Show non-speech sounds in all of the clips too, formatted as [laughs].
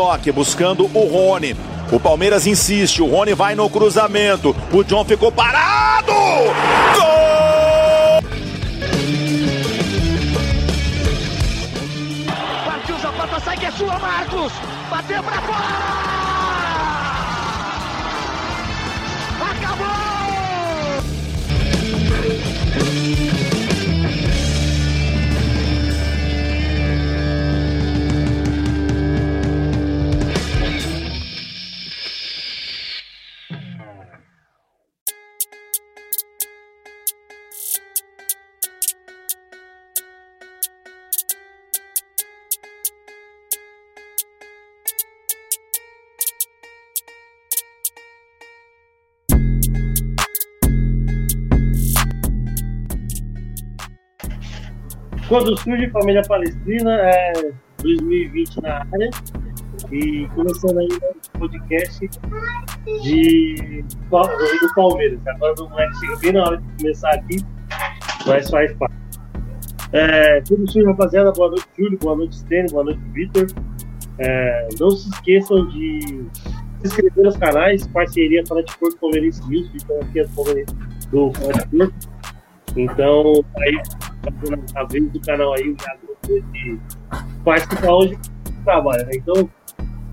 toque, buscando o Rony. O Palmeiras insiste, o Rony vai no cruzamento. O John ficou parado! Gol! Partiu Zapata, sai que é sua, Marcos! Bateu pra fora! Quando surge Família Palestrina, é 2020 na área. E começando aí o podcast de, do Palmeiras. Agora o moleque chega bem na hora de começar aqui, mas faz parte. É, quando surge, rapaziada, boa noite, Júlio, boa noite, Stênio, boa noite, Vitor. É, não se esqueçam de se inscrever nos canais, parceria de Porto Palmeirense News, ficam aqui as do de Porto. Então, aí, a vez do canal aí, já de participar hoje do trabalho. Né? Então,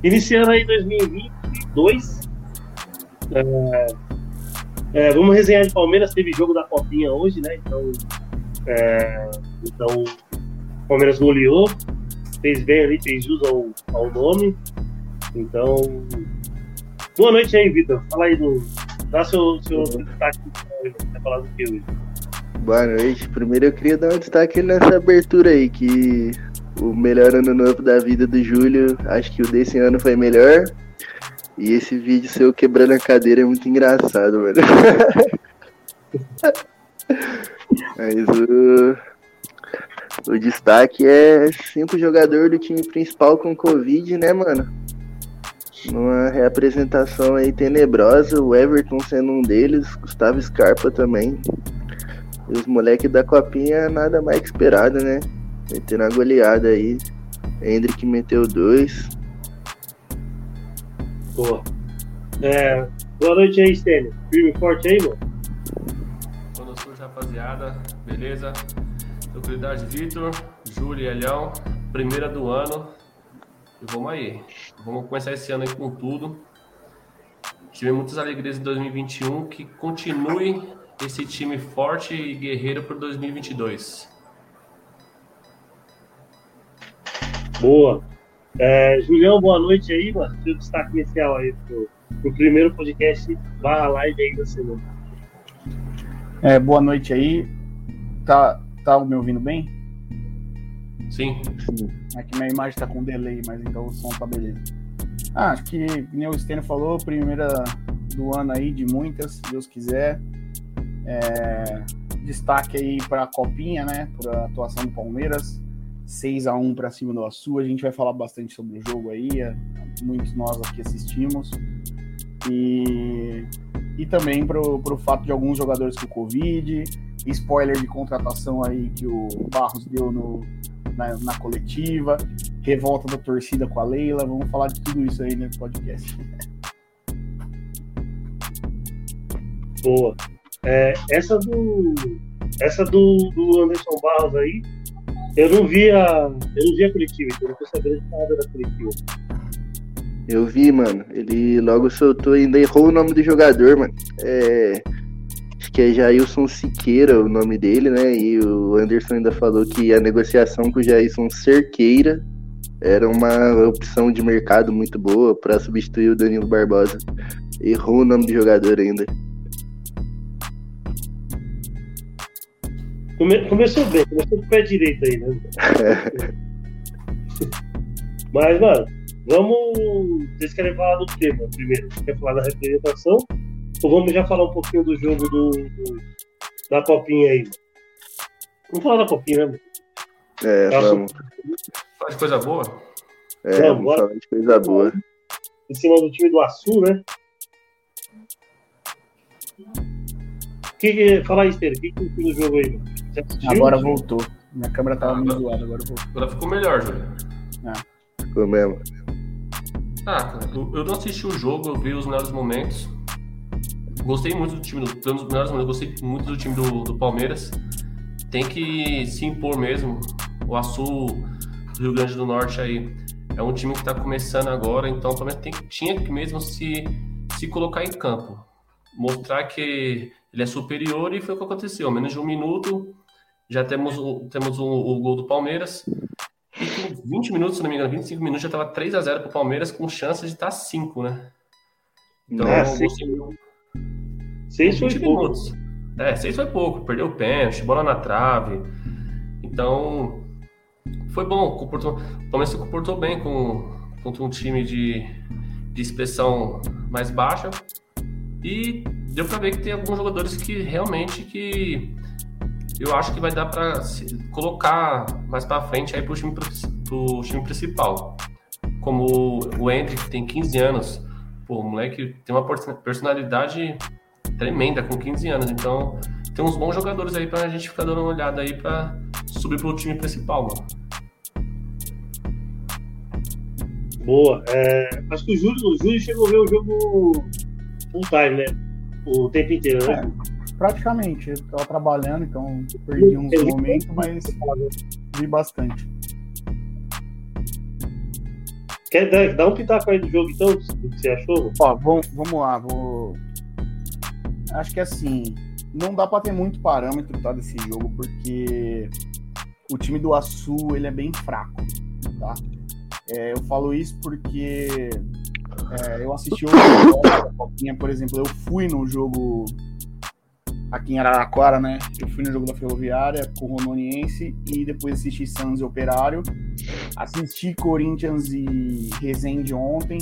iniciando aí 2022, é, é, vamos resenhar de Palmeiras. Teve jogo da Copinha hoje, né? Então, é, então o Palmeiras goleou, fez bem ali, fez jus ao, ao nome. Então, boa noite aí, Vitor. Fala aí do. Dá seu, seu destaque para falar do que hoje. Boa noite. Primeiro eu queria dar um destaque nessa abertura aí, que o melhor ano novo da vida do Júlio, acho que o desse ano foi melhor. E esse vídeo seu quebrando a cadeira é muito engraçado, mano. [laughs] Mas o, o destaque é cinco jogadores do time principal com Covid, né, mano? Numa reapresentação aí tenebrosa, o Everton sendo um deles, Gustavo Scarpa também. E os moleques da copinha nada mais que esperado, né? Metendo a goleada aí. Hendrick meteu dois. Boa. É, boa noite aí, Stênio. Firme e forte aí, mano. Quando surge, rapaziada. Beleza? Tranquilidade, Vitor, Júlio e Elhão. Primeira do ano. E vamos aí. Vamos começar esse ano aí com tudo. Tive muitas alegrias em 2021. Que continue esse time forte e guerreiro para 2022. Boa. É, Julião, boa noite aí, mano. Seu destaque inicial aí pro, pro primeiro podcast barra live aí da semana. É, boa noite aí. Tá, tá me ouvindo bem? Sim. Aqui minha imagem tá com delay, mas então o som tá beleza. Ah, acho que, como o Stênio falou, primeira do ano aí, de muitas, se Deus quiser. É, destaque aí para a Copinha, né? Para a atuação do Palmeiras. 6 a 1 para cima do Açu. A gente vai falar bastante sobre o jogo aí. É, muitos nós aqui assistimos. E, e também para o fato de alguns jogadores com Covid. Spoiler de contratação aí que o Barros deu no, na, na coletiva. Revolta da torcida com a Leila. Vamos falar de tudo isso aí no podcast. Boa. É, essa do. Essa do, do Anderson Barros aí, eu não via. Eu não via coletiva, então eu não tô sabendo de nada da coletiva. Eu vi, mano. Ele logo soltou ainda errou o nome do jogador, mano. É. Acho que é Jailson Siqueira o nome dele, né? E o Anderson ainda falou que a negociação com o Jailson Cerqueira era uma opção de mercado muito boa para substituir o Danilo Barbosa. Errou o nome do jogador ainda. Come, começou bem, começou com o pé direito aí, né? [laughs] Mas, mano, vamos. Vocês querem falar do tema primeiro? Quer falar da representação? Ou vamos já falar um pouquinho do jogo do, do da copinha aí? Vamos falar da copinha, né, mano? É, Tá vamos. Faz coisa boa? É, vamos bora. falar de coisa boa. Em cima do time do Açu, né? Que, que, fala aí, Esteira, o que, que viu no jogo aí, mano? Agora voltou. Minha câmera tava meio zoada, agora voltou. Agora ficou melhor, Júlio. Ficou mesmo. Ah, cara, eu, não assisti o jogo, eu vi os melhores momentos. Gostei muito do time, do, dos melhores momentos, gostei muito do time do, do Palmeiras. Tem que se impor mesmo. O Açul do Rio Grande do Norte aí é um time que está começando agora, então o Palmeiras tem, tinha que mesmo se, se colocar em campo. Mostrar que ele é superior e foi o que aconteceu. Menos de um minuto, já temos, o, temos o, o gol do Palmeiras. E com 20 minutos, se não me engano, 25 minutos, já estava 3 a 0 para o Palmeiras, com chance de estar tá 5, né? Então, é, seis, seis foi pouco. É, 6 foi pouco. Perdeu o pênalti, bola na trave. Então, foi bom. Comportou, o Palmeiras se comportou bem com, contra um time de, de expressão mais baixa. E deu para ver que tem alguns jogadores que realmente que eu acho que vai dar para colocar mais para frente aí pro time, pro time principal. Como o Hendrick, que tem 15 anos. Pô, o moleque tem uma personalidade tremenda com 15 anos. Então, tem uns bons jogadores aí pra gente ficar dando uma olhada aí pra subir pro time principal, mano. Boa. É, acho que o Júlio, o Júlio chegou a ver o jogo full time, né? O tempo inteiro, né? É praticamente. Eu tava trabalhando, então perdi uns momentos, mas vi bastante. Quer dar, dar um pitaco aí do jogo, então? O que você achou? Ó, vamos, vamos lá. Vou... Acho que assim, não dá para ter muito parâmetro tá, desse jogo, porque o time do Açu ele é bem fraco, tá? É, eu falo isso porque é, eu assisti [coughs] o da Copinha, por exemplo, eu fui no jogo aqui em Araraquara, né? Eu fui no jogo da Ferroviária com o Rondoniense e depois assisti Santos e Operário. Assisti Corinthians e Resende ontem.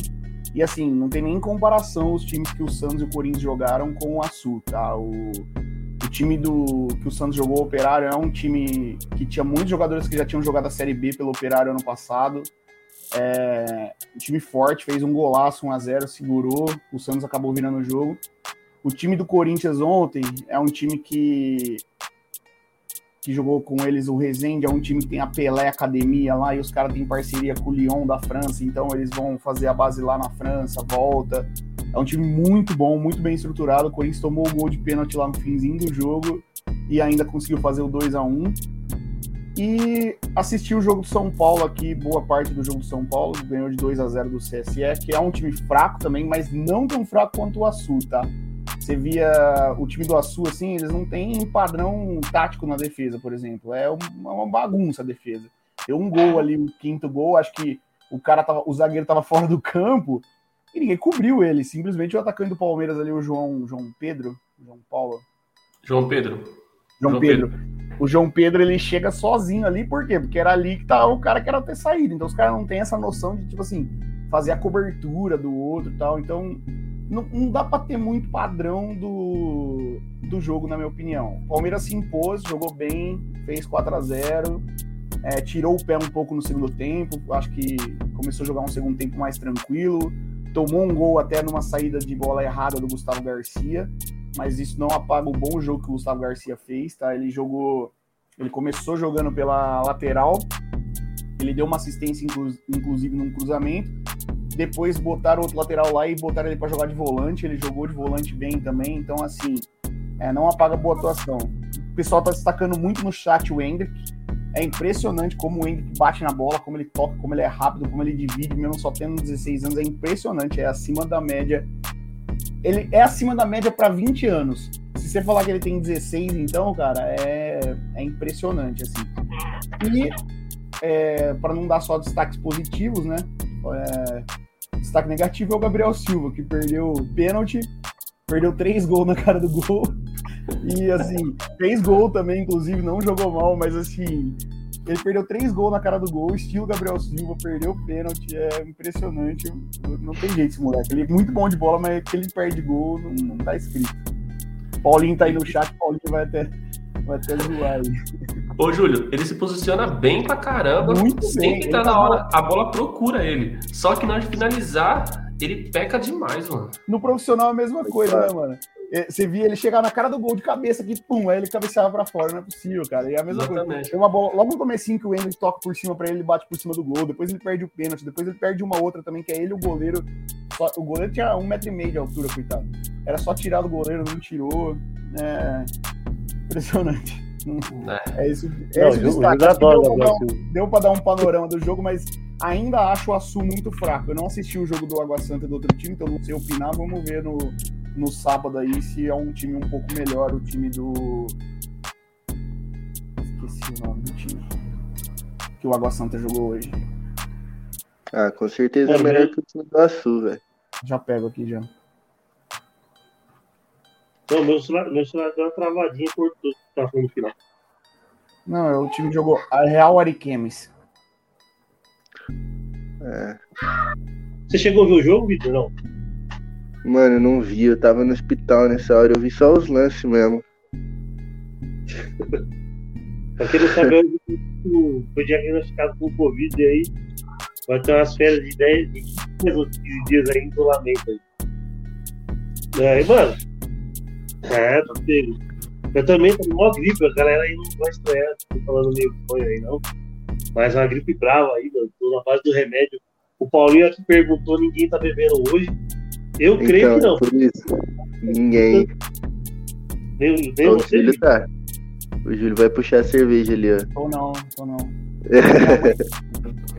E assim, não tem nem comparação os times que o Santos e o Corinthians jogaram com o Açu, tá? O, o time do que o Santos jogou, o Operário, é um time que tinha muitos jogadores que já tinham jogado a Série B pelo Operário ano passado. É, um time forte, fez um golaço 1 a 0 segurou, o Santos acabou virando o jogo. O time do Corinthians ontem é um time que que jogou com eles o Rezende, é um time que tem a Pelé Academia lá e os caras têm parceria com o Lyon da França, então eles vão fazer a base lá na França, volta. É um time muito bom, muito bem estruturado. O Corinthians tomou o gol de pênalti lá no finzinho do jogo e ainda conseguiu fazer o 2 a 1 E assisti o jogo do São Paulo aqui, boa parte do jogo do São Paulo, ganhou de 2 a 0 do CSE, que é um time fraco também, mas não tão fraco quanto o Açu, tá? Você via o time do Açu, assim, eles não têm padrão tático na defesa, por exemplo. É uma bagunça a defesa. Deu um gol ali, o quinto gol, acho que o cara tava, o zagueiro tava [laughs] fora do campo e ninguém cobriu ele. Simplesmente o atacante do Palmeiras ali, o João, João Pedro, João Paulo. João Pedro. João, João Pedro. Pedro. O João Pedro ele chega sozinho ali, por quê? Porque era ali que tava o cara que era ter saído. Então os caras não têm essa noção de, tipo assim, fazer a cobertura do outro e tal. Então não, não dá para ter muito padrão do, do jogo, na minha opinião. O Palmeiras se impôs, jogou bem, fez 4 a 0 é, tirou o pé um pouco no segundo tempo, acho que começou a jogar um segundo tempo mais tranquilo, tomou um gol até numa saída de bola errada do Gustavo Garcia, mas isso não apaga o bom jogo que o Gustavo Garcia fez, tá? Ele jogou, ele começou jogando pela lateral, ele deu uma assistência inclusive num cruzamento, depois botaram outro lateral lá e botaram ele para jogar de volante. Ele jogou de volante bem também. Então, assim, é, não apaga boa atuação. O pessoal tá destacando muito no chat o Hendrick. É impressionante como o Hendrick bate na bola, como ele toca, como ele é rápido, como ele divide, mesmo só tendo 16 anos. É impressionante, é acima da média. Ele é acima da média para 20 anos. Se você falar que ele tem 16, então, cara, é, é impressionante, assim. E, é, para não dar só destaques positivos, né? É, Destaque negativo é o Gabriel Silva, que perdeu pênalti, perdeu três gols na cara do gol. E assim, fez gol também, inclusive, não jogou mal, mas assim, ele perdeu três gols na cara do gol, estilo Gabriel Silva, perdeu pênalti, é impressionante. Não tem jeito esse moleque. Ele é muito bom de bola, mas que ele perde gol não, não tá escrito. Paulinho tá aí no chat, Paulinho vai até, vai até zoar aí. Ô, Júlio, ele se posiciona bem pra caramba. Muito sempre bem. tá na hora. A bola procura ele. Só que na hora de finalizar, ele peca demais, mano. No profissional é a mesma coisa, né, mano? É, você via ele chegar na cara do gol de cabeça aqui, pum, aí ele cabeceava pra fora, não é possível, cara. E é a mesma Exatamente. coisa. Tem uma bola, logo no comecinho que o Hendrick toca por cima pra ele, ele bate por cima do gol, depois ele perde o pênalti, depois ele perde uma outra também, que é ele o goleiro. Só- o goleiro tinha um metro e meio de altura, coitado. Era só tirar do goleiro, não tirou. É impressionante. É. Isso. É Não, esse jogo destaque. Adora deu, pra um, deu pra dar um panorama do jogo, mas ainda acho o Açu muito fraco. Eu não assisti o jogo do Água Santa do outro time, então não sei opinar. Vamos ver no, no sábado aí se é um time um pouco melhor, o time do. Esqueci o nome do time. Que o Água Santa jogou hoje. Ah, com certeza é É, melhor né? que o time do Açu, velho. Já pego aqui já. Não, meu celular, meu celular deu uma travadinha e cortou. Tá falando no final. Não, é o time que jogou a Real Ariquemes. É. Você chegou a ver o jogo, Vitor? Não. Mano, eu não vi, eu tava no hospital nessa hora, eu vi só os lances mesmo. Pra quem não sabe, eu foi diagnosticado com Covid aí vai ter umas férias de 10, de 15 ou 15 dias aí em isolamento aí. É, e, mano, é, tá pego. Eu também tô mó gripe, a galera aí não vai estranhar, tô falando meio sonho aí não. Mas uma gripe brava aí, mano, tô na base do remédio. O Paulinho aqui perguntou, ninguém tá bebendo hoje. Eu creio Então, que não. por isso. Ninguém. Nem, nem Então, o Júlio tá. O Júlio vai puxar a cerveja ali, ó. Ou não, ou não. Minha [laughs] mãe,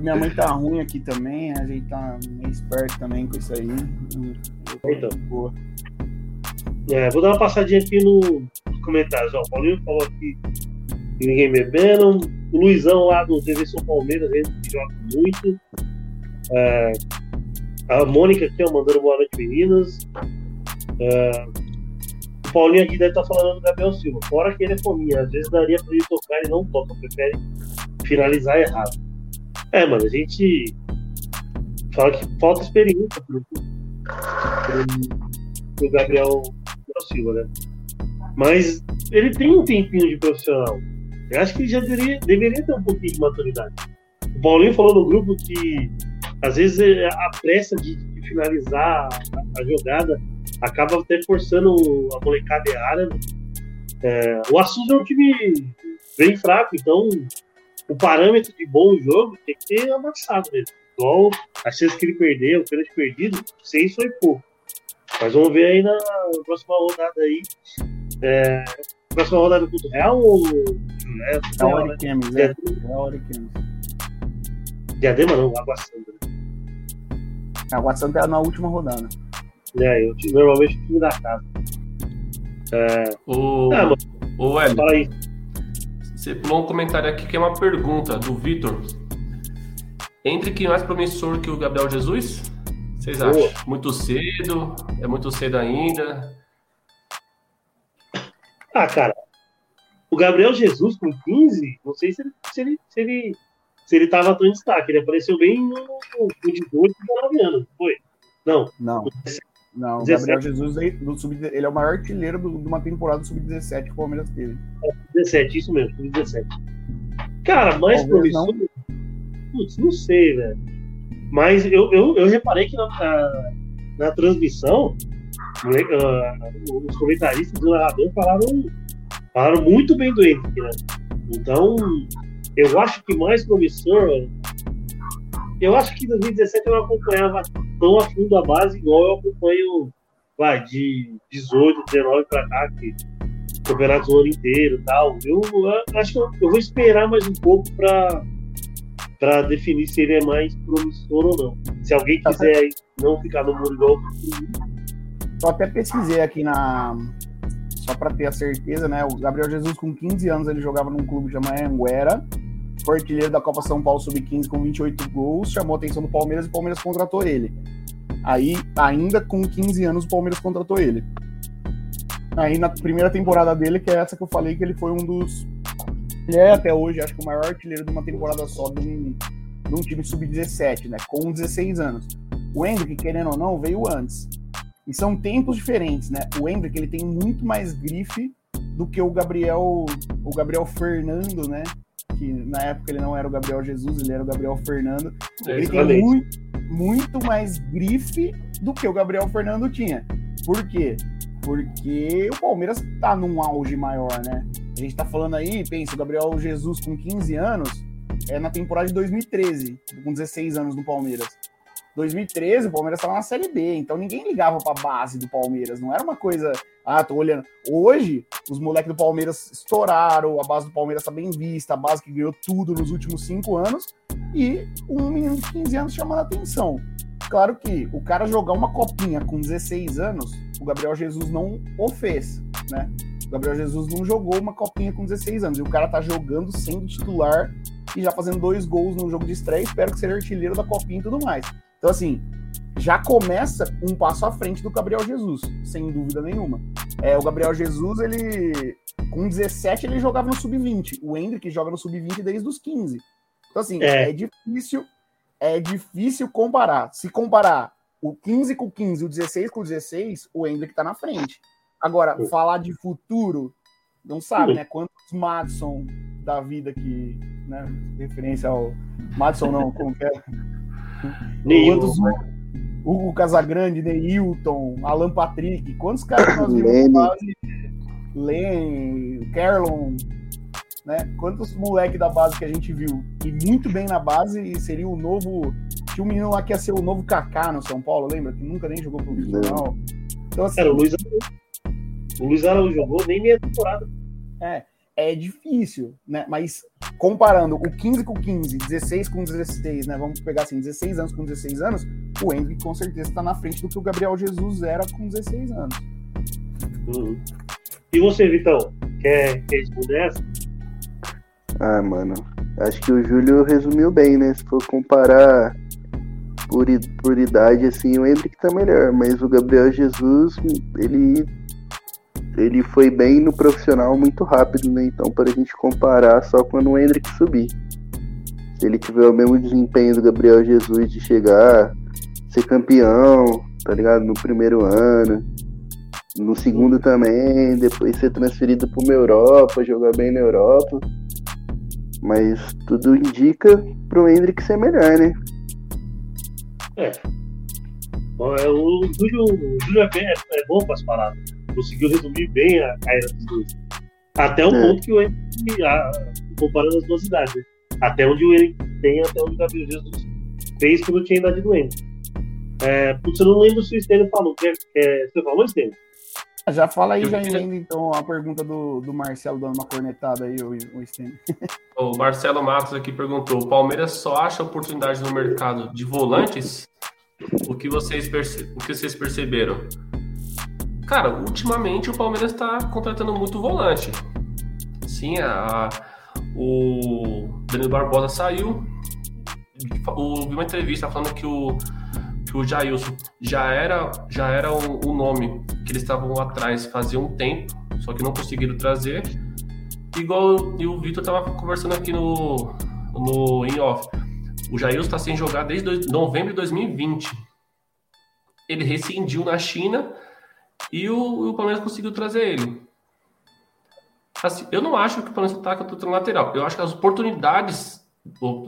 minha mãe tá ruim aqui também, a gente tá meio esperto também com isso aí. Então. Boa. É, vou dar uma passadinha aqui no, nos comentários. Ó, o Paulinho falou aqui que ninguém bebendo. O Luizão lá do TV São Palmeiras, ele joga muito. É, a Mônica aqui, ó, mandando boa noite, meninas. É, o Paulinho aqui deve estar falando do Gabriel Silva. Fora que ele é fominha, às vezes daria pra ele tocar e não toca, prefere finalizar errado. É, mano, a gente fala que falta experiência pro, pro Gabriel Silva, né? Mas ele tem um tempinho de profissional. Eu acho que ele já deveria, deveria ter um pouquinho de maturidade. O Paulinho falou no grupo que às vezes é, a pressa de, de finalizar a, a jogada acaba até forçando a molecada errada. né? É, o Assus é um time bem fraco, então o parâmetro de bom jogo tem que ter amassado mesmo. Igual as chances que ele perdeu, o pênalti perdido, seis foi pouco. Mas vamos ver aí na próxima rodada aí. É, próxima rodada contra o Real ou. É, É Real, né? Ariquemes, é. Ariquemes. Diadema não, Água Santa. A Água Santa é na última rodada. né? Eu, normalmente o time da casa. O, Ah, mano, o Hélio, fala aí. você pulou um comentário aqui que é uma pergunta do Vitor. Entre quem é mais promissor que o Gabriel Jesus? Vocês Boa. acham? Muito cedo? É muito cedo ainda? Ah, cara, o Gabriel Jesus com 15, não sei se ele, se ele, se ele, se ele tava tão em destaque. Ele apareceu bem no, no 18 e 19 anos, foi? Não, Não. Não, o 17. Gabriel Jesus ele, é o maior artilheiro do- de uma temporada do Sub-17 que o Palmeiras teve. 17, isso mesmo, 17. Cara, mais promissor. Putz, não sei, velho. Mas eu, eu, eu reparei que na, na, na transmissão, ah, os comentaristas do narrador falaram, falaram muito bem do Henrique, né? Então, eu acho que mais promissor. Eu acho que em 2017 eu não acompanhava tão a fundo a base igual eu acompanho vai, de 18, 19 pra cá, que campeonato o ano inteiro e tal. Eu, eu acho que eu, eu vou esperar mais um pouco pra, pra definir se ele é mais promissor ou não. Se alguém quiser aí não ficar no muro igual Eu até pesquisei aqui na. Só pra ter a certeza, né? O Gabriel Jesus, com 15 anos, ele jogava num clube chamado Anguera. Foi artilheiro da Copa São Paulo Sub-15 com 28 gols. Chamou a atenção do Palmeiras e o Palmeiras contratou ele. Aí, ainda com 15 anos, o Palmeiras contratou ele. Aí, na primeira temporada dele, que é essa que eu falei, que ele foi um dos. Ele é até hoje, acho que o maior artilheiro de uma temporada só de um, de um time sub-17, né? Com 16 anos. O Hendrick, querendo ou não, veio antes. E são tempos diferentes, né? O Hendrick, ele tem muito mais grife do que o Gabriel, o Gabriel Fernando, né? Que na época ele não era o Gabriel Jesus, ele era o Gabriel Fernando. Ele tem muito, muito mais grife do que o Gabriel Fernando tinha. Por quê? porque o Palmeiras tá num auge maior, né? A gente tá falando aí, pensa, o Gabriel Jesus com 15 anos, é na temporada de 2013, com 16 anos no Palmeiras. 2013, o Palmeiras estava na Série B, então ninguém ligava para a base do Palmeiras, não era uma coisa, ah, tô olhando. Hoje, os moleques do Palmeiras estouraram, a base do Palmeiras está bem vista, a base que ganhou tudo nos últimos cinco anos, e um menino de 15 anos chamando a atenção. Claro que o cara jogar uma copinha com 16 anos, o Gabriel Jesus não o fez, né? O Gabriel Jesus não jogou uma copinha com 16 anos, e o cara tá jogando sendo titular e já fazendo dois gols no jogo de estreia, espero que seja artilheiro da copinha e tudo mais. Então, assim, já começa um passo à frente do Gabriel Jesus, sem dúvida nenhuma. É, o Gabriel Jesus, ele com 17 ele jogava no sub-20. O Hendrick joga no sub-20 desde os 15. Então, assim, é. é. difícil é difícil comparar. Se comparar o 15 com o 15 o 16 com o 16, o Hendrick tá na frente. Agora, falar de futuro, não sabe, né? Quantos Madison da vida que, né? Referência ao Madison não, como que é? Quantos, Hugo Casagrande, Neilton, Alan Patrick, quantos caras nós vimos na base? Len, Carlon, né? Quantos moleques da base que a gente viu e muito bem na base e seria o novo. Tinha um menino lá que ia ser o novo Kaká no São Paulo, lembra? Que nunca nem jogou profissional. Então, assim, Era o Luiz Araújo. O Luiz Araújo jogou nem meia temporada. É é difícil, né? Mas comparando o 15 com 15, 16 com 16, né? Vamos pegar assim, 16 anos com 16 anos, o Henrique com certeza está na frente do que o Gabriel Jesus era com 16 anos. Uhum. E você, Vitão? Quer, responder essa? Ah, mano, acho que o Júlio resumiu bem, né? Se for comparar por, por idade, assim, o Henrique tá melhor, mas o Gabriel Jesus, ele ele foi bem no profissional muito rápido, né? Então, para a gente comparar só quando o Hendrick subir. Se ele tiver o mesmo desempenho do Gabriel Jesus de chegar, ser campeão, tá ligado? No primeiro ano, no segundo também, depois ser transferido para uma Europa, jogar bem na Europa. Mas tudo indica pro Hendrick ser melhor, né? É. é o Júlio, o Júlio é, bem, é, bom para as paradas conseguiu resumir bem a carreira dos dois. Até o é. ponto que o Henrique, comparando as duas idades, né? até onde o Henrique tem, até onde o Gabriel Jesus fez quando tinha a idade do Henrique. É, putz, eu não lembro se o Stênio falou. Quer, quer, você falou, Stênio? Ah, já fala aí, já emenda então a pergunta do, do Marcelo dando uma cornetada aí, o, o Stênio. O Marcelo Matos aqui perguntou: o Palmeiras só acha oportunidade no mercado de volantes? O que vocês, perce... o que vocês perceberam? Cara, ultimamente o Palmeiras está contratando muito volante. Sim, a, o Danilo Barbosa saiu. O, vi uma entrevista falando que o, que o Jailson já era, já era o, o nome que eles estavam atrás fazia um tempo, só que não conseguiram trazer. Igual e o Vitor estava conversando aqui no, no in off. O Jailson está sem jogar desde novembro de 2020. Ele rescindiu na China e o, o Palmeiras conseguiu trazer ele. Assim, eu não acho que o Palmeiras está com o lateral. Eu acho que as oportunidades.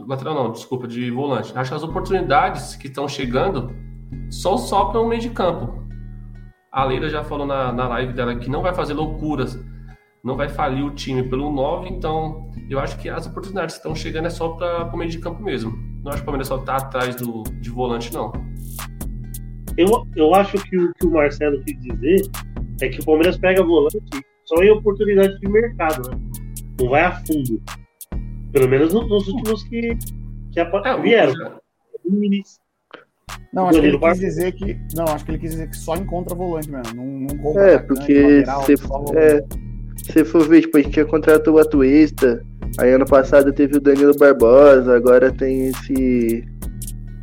Lateral não, desculpa, de volante. Acho que as oportunidades que estão chegando só sopram no meio de campo. A Leila já falou na, na live dela que não vai fazer loucuras, não vai falir o time pelo 9, então eu acho que as oportunidades que estão chegando é só para o meio de campo mesmo. Não acho que o Palmeiras só está atrás do, de volante, não. Eu, eu acho que o que o Marcelo quis dizer é que o Palmeiras pega volante só em oportunidade de mercado, né? Não vai a fundo. Pelo menos nos últimos que, que é, vieram. Não, acho que ele quis dizer que. Não, acho que ele quis dizer que só encontra volante mesmo. Não, não compra é, porque se, é, se for ver, tipo, a gente tinha contratado o Atuesta, aí ano passado teve o Danilo Barbosa, agora tem esse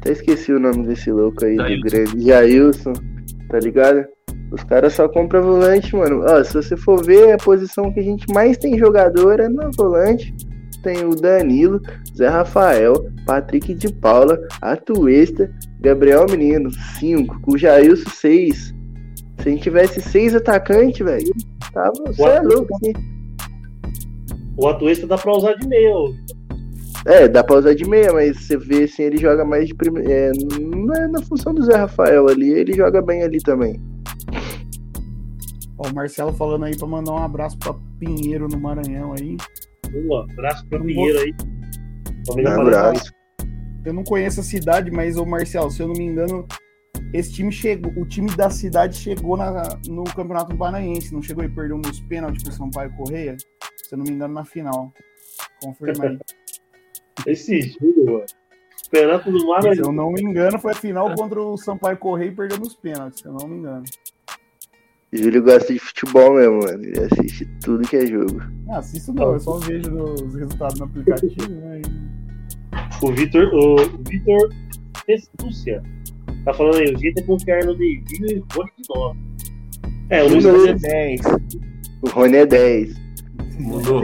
até esqueci o nome desse louco aí, Jailson. do grande. Jailson, tá ligado? Os caras só compram volante, mano. Ó, se você for ver, a posição que a gente mais tem jogador é no volante. Tem o Danilo, Zé Rafael, Patrick de Paula, Atuesta, Gabriel Menino, 5. Com o Jailson, 6. Se a gente tivesse seis atacantes, velho, tava. Você é louco, assim. O Atuesta dá pra usar de meio. É, dá pra usar de meia, mas você vê assim, ele joga mais de primeira. É, não é na função do Zé Rafael ali, ele joga bem ali também. Ó, o Marcelo falando aí pra mandar um abraço pra Pinheiro no Maranhão aí. Boa, abraço não Pinheiro aí. Um abraço. Eu não conheço a cidade, mas, ô Marcelo, se eu não me engano, esse time chegou, o time da cidade chegou na- no Campeonato Paranaense, não chegou e perdeu nos pênaltis pro Sampaio Correia? Se eu não me engano, na final. Confirma aí. [laughs] Esse Júlio, mano. Campeonato do Se eu Maranhão. não me engano, foi a final contra o Sampaio Correia e perdeu nos pênaltis, se eu não me engano. Júlio gosta de futebol mesmo, mano. Ele assiste tudo que é jogo. Ah, assisto não, eu só vejo os resultados no aplicativo, né? O Vitor, o Vitor Estúcia. Tá falando aí, o jeito é confiar no David e Rony de novo. É, o Luiz Não. Adriano 10. O Rony é 10. Mudou.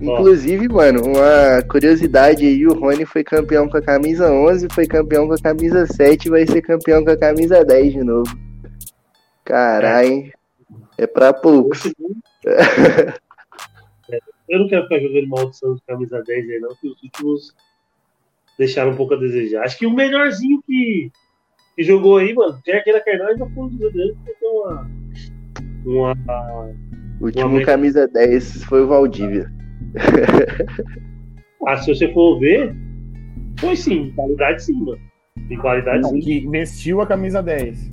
Inclusive, mano, uma curiosidade aí, o Rony foi campeão com a camisa 11, foi campeão com a camisa 7 e vai ser campeão com a camisa 10 de novo. Caralho, hein? É pra poucos. Eu não [laughs] quero ficar jogando maldição de camisa 10 aí, não, que os últimos deixaram um pouco a desejar. Acho que o melhorzinho que, que jogou aí, mano, quer queira, quer não, ainda foi que tem uma. Uma. O último Uma- camisa 10 foi o Valdívia. [laughs] Ah, se você for ver, foi sim, qualidade sim, mano. Tem qualidade sim. Que vestiu a camisa 10.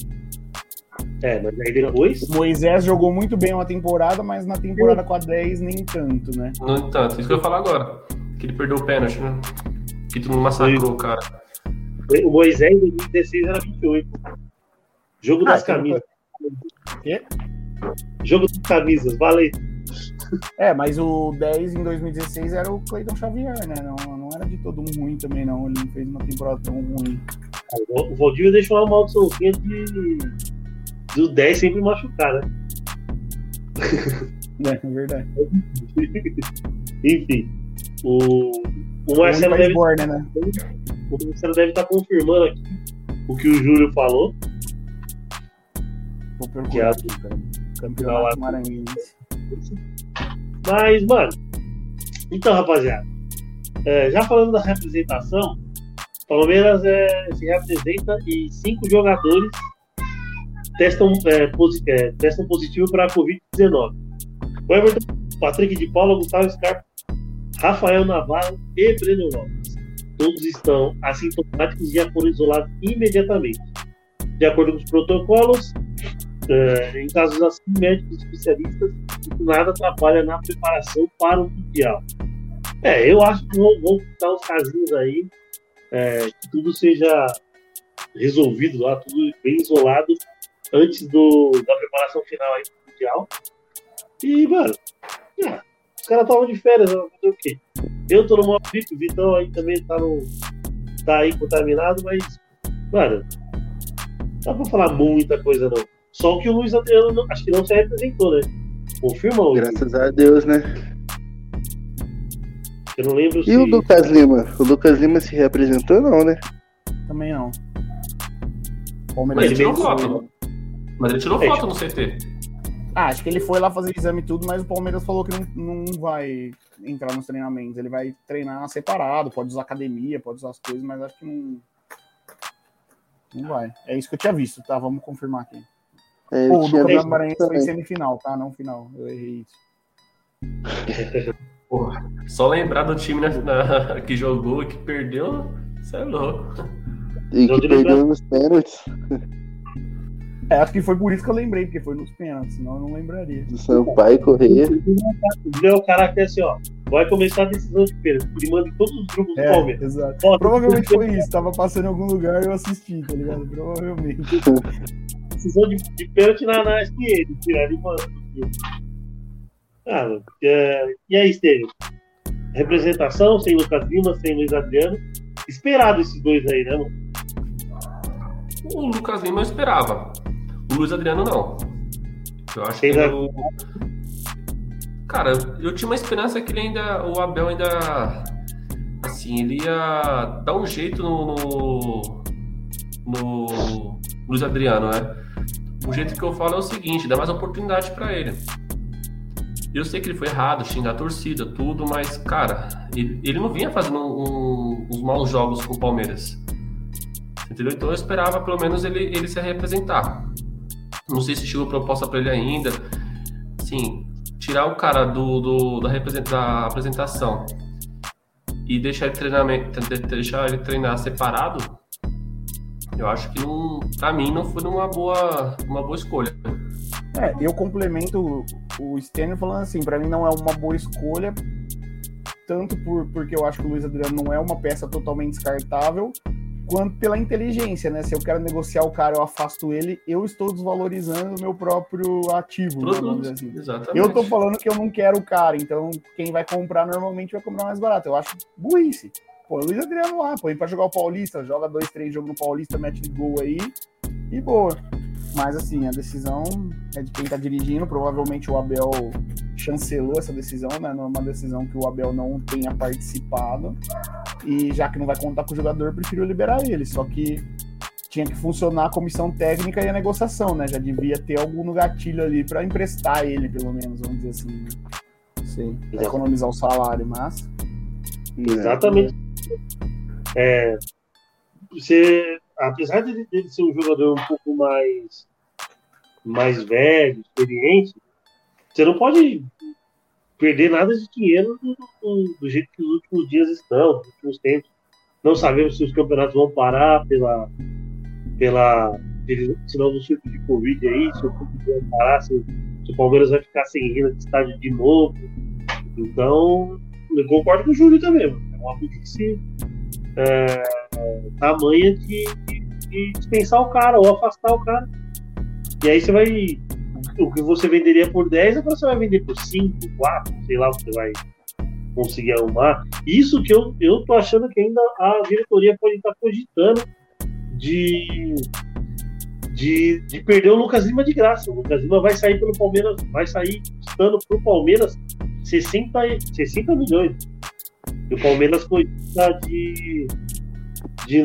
É, mas aí depois. O Moisés jogou muito bem uma temporada, mas na temporada com a 10 nem tanto, né? No entanto, isso que eu ia falar agora. Que ele perdeu o pênalti, né? Que tu não massacrou, cara. O Moisés em 2016 era 28. Jogo Ah, das camisas. Quê? Jogo das camisas, valeu. [laughs] É, mas o 10 em 2016 era o Cleiton Xavier, né? Não, não era de todo ruim também, não. Ele não fez uma temporada tão ruim. O Valdívia deixou uma maldiçãozinha de. Do 10 sempre machucar, né? [laughs] É, é verdade. [laughs] Enfim. O, o Marcelo deve, Borne, né? o Marcelo deve estar confirmando aqui o que o Júlio falou. Vou Que é procurar a- aqui, cara. Campeonato Maranhense. Mas, mano. Então, rapaziada. é, já falando da representação, Palmeiras é, se representa e cinco jogadores testam, é, é, testam positivo para a Covid-19. O Everton, Patrick de Paula, Gustavo Scarpa, Rafael Navarro e Breno Lopes. Todos estão assintomáticos e já foram isolados imediatamente. De acordo com os protocolos, é, em casos assim, médicos especialistas, nada atrapalha na preparação para o Mundial. É, eu acho que vão, vão dar uns casinhos aí, é, que tudo seja resolvido lá, tudo bem isolado antes do, da preparação final aí do Mundial. E, mano, é, os caras estavam de férias, fazer o quê? Eu tô no modo VIP, o Vitão aí também tá, no, tá aí contaminado, mas, mano, não dá pra falar muita coisa não. Só que o Luiz Adriano não- acho que não se representou, né? Confirma, Luiz? Graças a Deus, né? Eu não lembro se. E o Lucas Lima? O Lucas Lima se representou, não, né? Também não. Mas Palmeiras ele tirou fez- foto. Mas ele tirou É, foto no CT. Ah, acho que ele foi lá fazer exame e tudo, mas o Palmeiras falou que não, não vai entrar nos treinamentos. Ele vai treinar separado, pode usar academia, pode usar as coisas, mas acho que não. Não vai. É isso que eu tinha visto, tá? Vamos confirmar aqui. É, Pô, o do Campeonato Maranhense foi semifinal, tá? Não final. Eu errei isso. [laughs] Porra, só lembrar do time na- na- [laughs] que jogou e que perdeu, você é louco. E que perdeu nos pênaltis É, acho que foi por isso que eu lembrei, porque foi nos pênaltis, senão eu não lembraria. do Sampaio Correia. O Léo Caraca é assim, ó. Vai começar a decisão de pênalti. Ele manda em todos os grupos do É, Palmeiras. exato. Provavelmente foi isso, tava passando em algum lugar e eu assisti, tá ligado? Provavelmente. [laughs] Decisão de, de pênalti na, na SPN. Tirar ele. Ah, mano, é, e aí, Estênio? Representação sem Lucas Lima, sem Luiz Adriano. Esperado esses dois aí, né, mano? O Lucas Lima eu esperava. O Luiz Adriano não. Eu acho que Ainda- ele... Cara, eu tinha uma esperança que ele ainda. O Abel ainda. Assim, ele ia dar um jeito no. no, no Luiz Adriano, né? O jeito que eu falo é o seguinte: dá mais oportunidade pra ele. Eu sei que ele foi errado, xingar a torcida, tudo, mas, cara, ele, ele não vinha fazendo um- uns maus jogos com o Palmeiras. Entendeu? Então eu esperava pelo menos ele, ele se representar. Não sei se chegou proposta para ele ainda. Sim, tirar o cara do, do da, da apresentação e deixar ele, deixar ele treinar separado, eu acho que não, pra mim não foi uma boa, uma boa escolha. É, eu complemento o Stanley falando assim, para mim não é uma boa escolha, tanto por, porque eu acho que o Luiz Adriano não é uma peça totalmente descartável, quanto pela inteligência, né? Se eu quero negociar o cara, eu afasto ele, eu estou desvalorizando o meu próprio ativo. Produto, assim. Exatamente. Eu tô falando que eu não quero o cara, então quem vai comprar normalmente vai comprar mais barato. Eu acho burrice. Pô, Luiz Adriano lá, põe pra jogar o Paulista, joga dois, três jogos no Paulista, mete de gol aí e boa. Mas assim, a decisão é de quem tá dirigindo. Provavelmente o Abel chancelou essa decisão, né? Não é uma decisão que o Abel não tenha participado. E já que não vai contar com o jogador, prefiro liberar ele. Só que tinha que funcionar a comissão técnica e a negociação, né? Já devia ter algum no gatilho ali para emprestar ele, pelo menos, vamos dizer assim. Não sei, pra economizar o salário, mas. Exatamente. É, você, apesar de ele ser um jogador um pouco mais, mais velho, experiente, você não pode perder nada de dinheiro do, do, do, jeito que os últimos dias estão, os últimos tempos. Não sabemos se os campeonatos vão parar pela, pela sinal do surto de Covid aí, se o público vai parar, se, se, o Palmeiras vai ficar sem renda de estádio de novo. Então, eu concordo com o Júlio também. É uma burrice é, tamanha de, de, de dispensar o cara ou afastar o cara. E aí você vai o que você venderia por 10, agora você vai vender por 5, 4, sei lá, você vai conseguir arrumar. Isso que eu, eu tô achando que ainda a diretoria pode estar cogitando de, de, de perder o Lucas Lima de graça. O Lucas Lima vai sair pelo Palmeiras, vai sair custando pro Palmeiras 60, 60 milhões. E o Palmeiras cogita de, de,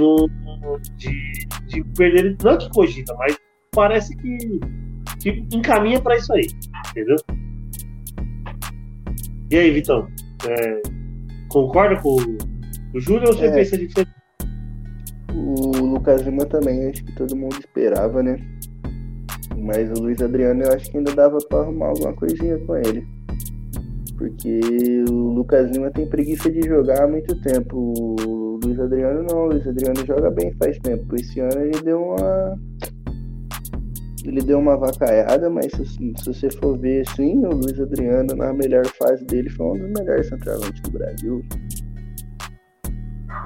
de, de perder, não é que cogita, mas parece que que encaminha para isso aí, entendeu? E aí, Vitão? É, concorda com o Júlio ou você é, pensa diferente? O Lucas Lima também, acho que todo mundo esperava, né? Mas o Luiz Adriano eu acho que ainda dava para arrumar alguma coisinha com ele. Porque o Lucas Lima tem preguiça de jogar há muito tempo. O Luiz Adriano não, o Luiz Adriano joga bem faz tempo. Esse ano ele deu uma ele deu uma vacaiada, mas se, se, você for ver assim, o Luiz Adriano na melhor fase dele foi um dos melhores centroavantes do Brasil.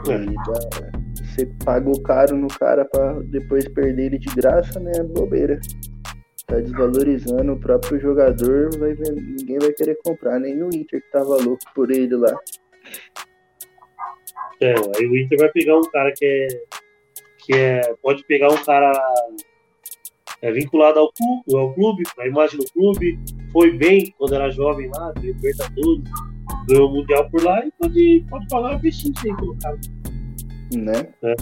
É. você pagou caro no cara para depois perder ele de graça, né? Bobeira. Tá desvalorizando o próprio jogador, vai ver, ninguém vai querer comprar, nem o Inter que tava louco por ele lá. É, aí o Inter vai pegar um cara que é. Que é. Pode pegar um cara é vinculado ao clube, ao clube, à imagem do clube, foi bem quando era jovem lá, de Libertadores, ganhou o Mundial por lá e pode, pode pagar uma vestinha aí pelo cara. Né? É.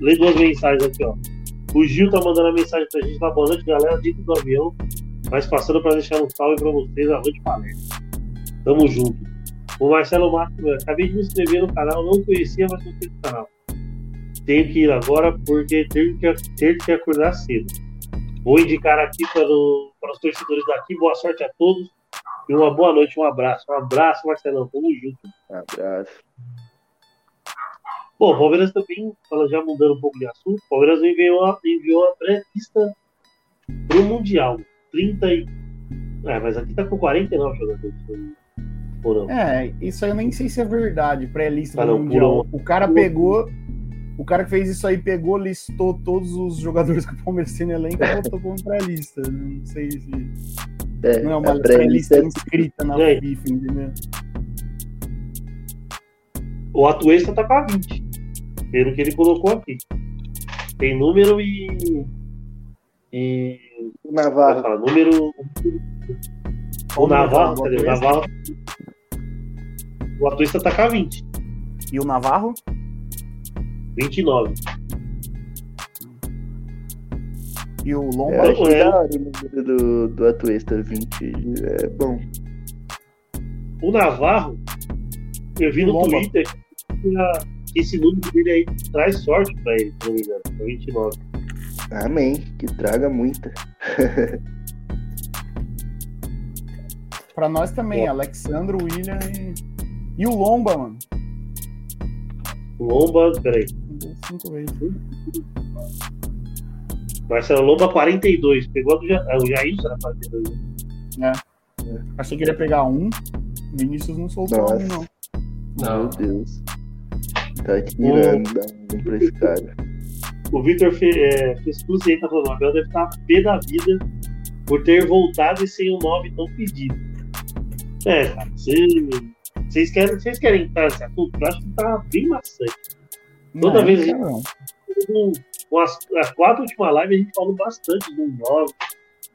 Lê duas mensagens aqui, ó. O Gil tá mandando a mensagem pra gente lá, boa noite, galera, dentro do avião, mas passando pra deixar um salve pra vocês, a noite palestra. Tamo junto. O Marcelo Marcos, acabei de me inscrever no canal, não conhecia, mas gostei do canal. Tenho que ir agora porque tenho que, ter que acordar cedo. Vou indicar aqui para, o, para os torcedores daqui. Boa sorte a todos e uma boa noite, um abraço. Um abraço, Marcelão. Tamo junto. Um abraço. Bom, o Palmeiras também, já mudando um pouco de assunto, o Palmeiras enviou, enviou a pré-lista para o Mundial. 30 e. É, mas aqui tá com 49 jogadores. Ou não? É, isso aí eu nem sei se é verdade, pré-lista ah, Mundial. O cara pegou o cara que fez isso aí pegou, listou todos os jogadores [laughs] que o Palmeiras tem no elenco e botou como pré-lista. Não sei se. É, não é uma pré-lista pré inscrita na é. FIFA, entendeu? O Atuesta tá com a 20. Pelo que ele colocou aqui. Tem número e. E. Navarro. Falar, número. O Navarro, cadê? O Navarro. O Atuesta tá com a 20. E o Navarro? 29. E o Lomba é, é... da hora o número do, do Atuesta 20. É bom. O Navarro, eu vi no Lomba. Twitter que esse número dele aí traz sorte pra ele, se não me engano. 29. Amém. Que traga muita. [laughs] Pra nós também, Alexandro, William e. E o Lomba, mano. Lomba, peraí. Cinco vezes. Marcelo Lomba 42. Pegou a do Ja- ah, o Jailson era 42. né? Achei que ele ia pegar um. Vinícius não soltou Nossa. um, não. Não. Meu Deus. Tá tirando mão pra esse cara. O Vitor Fe, é, Festucci aí tá falando, o Abel deve estar pé da vida por ter voltado e sem o 9 tão pedido. É, cara, vocês querem, vocês querem entrar nesse assunto? Eu acho que tá bem maçante. Toda Não, vez não. Com, com as, as quatro últimas lives a gente falou bastante do 9, Mano,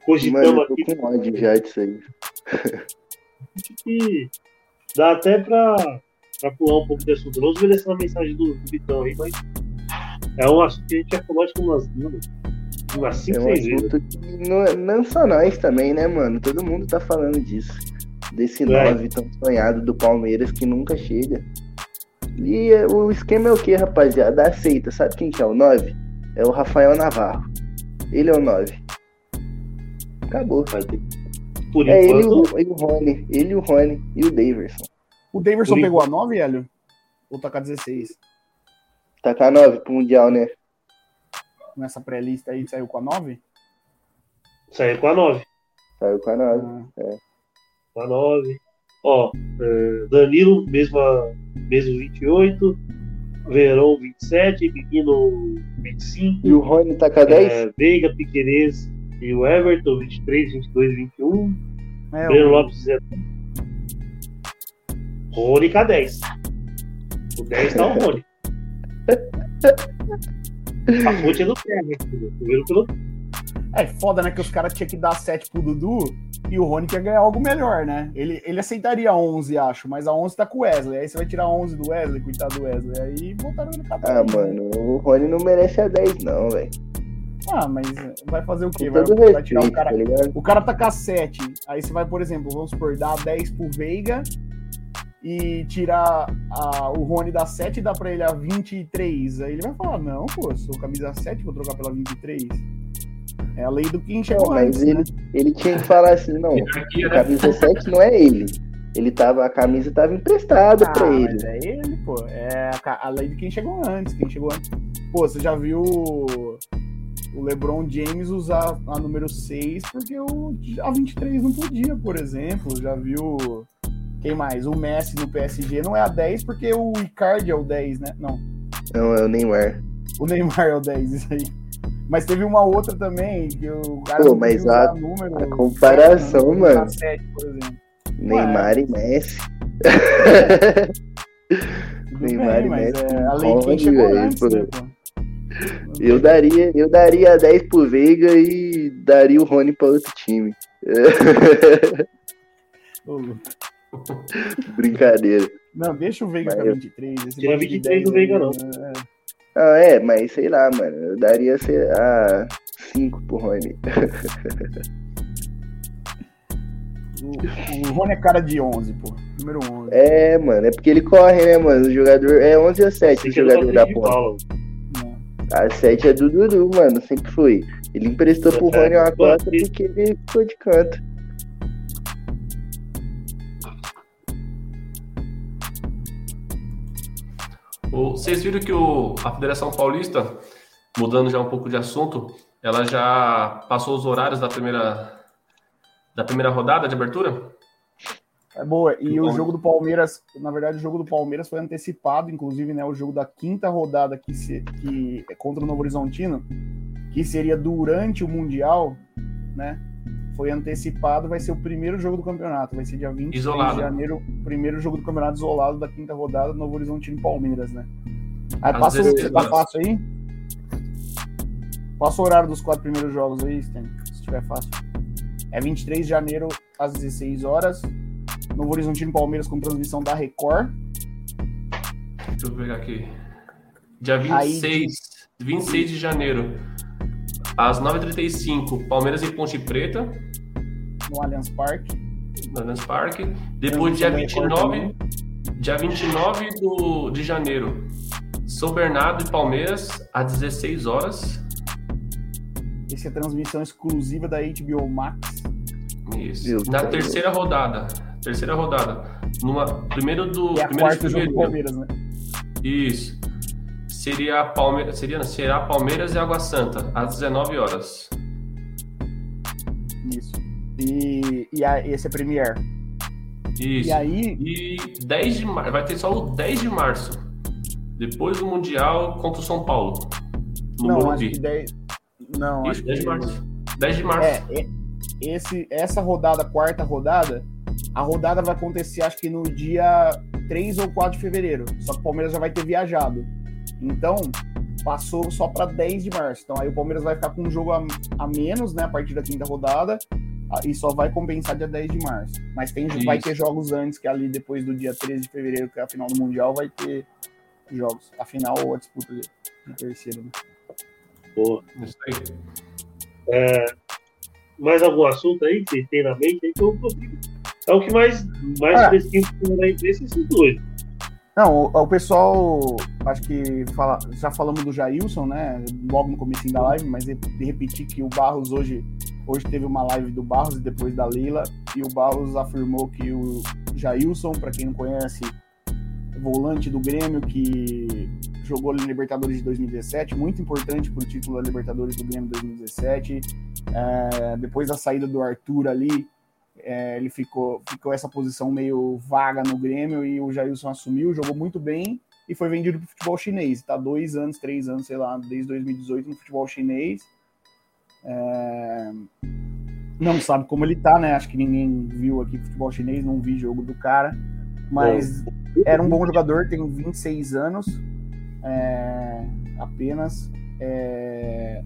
cogitamos eu aqui, com ódio já disso aí. [laughs] acho que dá até pra, pra pular um pouco de assunto. Não obedecendo a mensagem do, do Vitão aí, mas é um assunto que a gente já falou acho que umas, umas 5, É um 6 vezes. assunto que não, não só nós também, né, mano? Todo mundo tá falando disso. Desse É. 9 tão sonhado do Palmeiras que nunca chega. E é, o esquema é o que, rapaziada? Aceita. Sabe quem que é o 9? É o Rafael Navarro. Ele é o 9. Acabou. Por É ele e enquanto, o, e o Rony. Ele e o Rony. E o Daverson. O Daverson Por pegou a 9, Hélio? Ou tá com a 16? Tá com a 9 pro Mundial, né? Nessa pré-lista aí saiu com a 9? saiu com a 9. Saiu com a 9. Ah, Com a 9. Ó, é, Danilo, mesma, mesmo 28. Verão 27. Menino 25. E o Rony tá com a 10? É, Veiga, Piquerez e o Everton, 23, 22, 21. é, Breno o- Lopes, 0. Rony com a 10. O 10 tá o Rony. A fonte é do entendeu? Tô vendo pelo É foda, né? Que os caras tinham que dar 7 pro Dudu e o Rony quer ganhar algo melhor, né? Ele, ele aceitaria 11, acho, mas a 11 tá com o Wesley. Aí você vai tirar 11 do Wesley, coitado do Wesley. Aí voltaram ele cada Ah, mano, o Rony não merece a 10, não, velho. Ah, mas vai fazer o quê? Vai, todo vai tirar o respeito, cara. tá? O cara tá com a 7. Aí você vai, por exemplo, vamos supor, dar 10 pro Veiga e tirar a- o Rony da 7 e dar pra ele a 23. Aí ele vai falar: Não, pô, sou camisa 7, vou trocar pela 23. É a lei do quem chegou Não, mas antes, ele, né? ele tinha que falar assim, não. O né? camisa 7 não é ele. Ele tava, a camisa tava emprestada Ah, pra ele. mas é ele, pô. É a, a lei de quem chegou antes. Quem chegou antes. Pô, você já viu o, o LeBron James usar a número 6 porque o, a 23 não podia, por exemplo. Já viu. Quem mais? O Messi no PSG não é a 10 porque o Icardi é o 10, né? Não. Não, é o Neymar. O Neymar é o 10, isso aí. Mas teve uma outra também que o cara Pô, mas a- número, a comparação, sete, mano. 7, por exemplo. Neymar e Messi. [laughs] Neymar bem, e Messi é a lei de chegou velho, antes, né, pô? Eu daria, eu daria 10 pro Veiga e daria o Rony pra outro time. Ô, [laughs] Brincadeira. Não, deixa o Veiga Mas com a eu- 23. Esse Tira bagulho de 23 do 10 Veiga, não. é. Ah, é, mas sei lá, mano. Eu daria sei, ah, 5 pro Rony. [laughs] O, o Rony é cara de 11, pô. Número 11. É, mano, é porque ele corre, né, mano? O jogador é 11 ou 7 o jogador da ponta. A 7 é do Dudu, mano, sempre foi. Ele emprestou pro Rony uma cota porque ele ficou de canto. O- Vocês viram que o, a Federação Paulista, mudando já um pouco de assunto, ela já passou os horários da primeira, da primeira rodada de abertura? É boa. E o Bom. jogo do Palmeiras, na verdade, o jogo do Palmeiras foi antecipado, inclusive, né? O jogo da quinta rodada que, se, que é contra o Novo Horizontino, que seria durante o Mundial, né? Foi antecipado, vai ser o primeiro jogo do campeonato. Vai ser dia 23 Isolado. de janeiro, o primeiro jogo do campeonato isolado da quinta rodada do Novo Horizontino e Palmeiras, né? Aí Às passa o vezes- você tá fácil aí? Passa o horário dos quatro primeiros jogos aí, Sten, se estiver fácil. É 23 de janeiro às 16 horas. Novo Horizontino Palmeiras com transmissão da Record. Deixa eu pegar aqui. Dia Aí 26, 26 de janeiro, às 9h35, Palmeiras e Ponte Preta, no Allianz Parque. no Allianz Parque. Depois, dia Transmissão da Record 29, dia 29 do, de janeiro, São Bernardo e Palmeiras, às 16 horas. essa é a transmissão exclusiva da HBO Max. Isso. Na terceira rodada. Terceira rodada. Numa, primeiro do. É a primeiro quarta jogo do Palmeiras, né? Isso. Seria Palmeiras. Seria, será Palmeiras e Água Santa, às 19 horas. E, e a, esse é Premier. Isso. E aí. E 10 de março. Vai ter só o 10 de março. Depois do Mundial contra o São Paulo. No não, Morumbi. acho que 10. Não, Isso, acho 10 que de março. 10 de março. É, é- esse, essa rodada, quarta rodada, a rodada vai acontecer acho que no dia 3 ou 4 de fevereiro. Só que o Palmeiras já vai ter viajado. Então, passou só para 10 de março. Então aí o Palmeiras vai ficar com um jogo a, a menos, né, a partir da quinta rodada, e só vai compensar dia 10 de março. Mas tem, vai ter jogos antes, que é ali depois do dia 13 de fevereiro, que é a final do Mundial, vai ter jogos. A final ou a disputa de, de terceiro, né? Boa. Isso aí. Mais algum assunto aí que vocês têm na mente? Aí que eu consigo. É o que mais, mais Ah. fresquinho da imprensa, esses dois. Não, o, o pessoal, acho que fala, já falamos do Jailson, né? Logo no começo da live, mas de repetir que o Barros hoje, hoje teve uma live do Barros e depois da Leila, e o Barros afirmou que o Jailson, para quem não conhece, volante do Grêmio que jogou na Libertadores de 2017, muito importante para o título da Libertadores do Grêmio 2017. É, depois da saída do Arthur ali, é, ele ficou, ficou essa posição meio vaga no Grêmio e o Jailson assumiu, jogou muito bem e foi vendido para o futebol chinês. Está dois anos, três anos, sei lá, desde 2018 no futebol chinês. É, Não sabe como ele tá, né? Acho que ninguém viu aqui futebol chinês, não vi jogo do cara. Mas era um bom jogador, tem 26 anos é, apenas. É,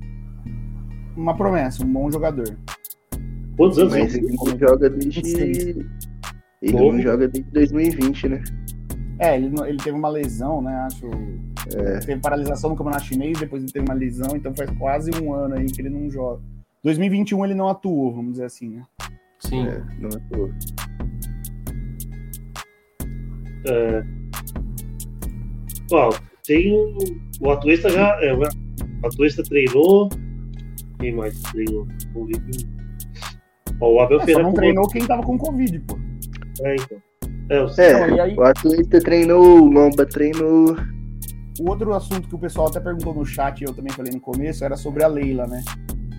uma promessa, um bom jogador. Quantos anos Mas ele não joga desde. 26. Ele não joga desde 2020, né? É, ele, ele teve uma lesão, né? Acho. Teve paralisação no campeonato chinês, depois ele teve uma lesão, então faz quase um ano aí que ele não joga. 2021 ele não atuou, vamos dizer assim, né? Sim. É, não atuou. É... Ó, tem o, o Atuesta já. É, o Atuesta treinou. Quem mais treinou? Ó, o Abel É, só Ferreira. não treinou quem tava com Covid, pô. É, então. É, o É, Não, aí- o Atleta treinou, o Lomba treinou. O outro assunto que o pessoal até perguntou no chat, e eu também falei no começo, era sobre a Leila, né?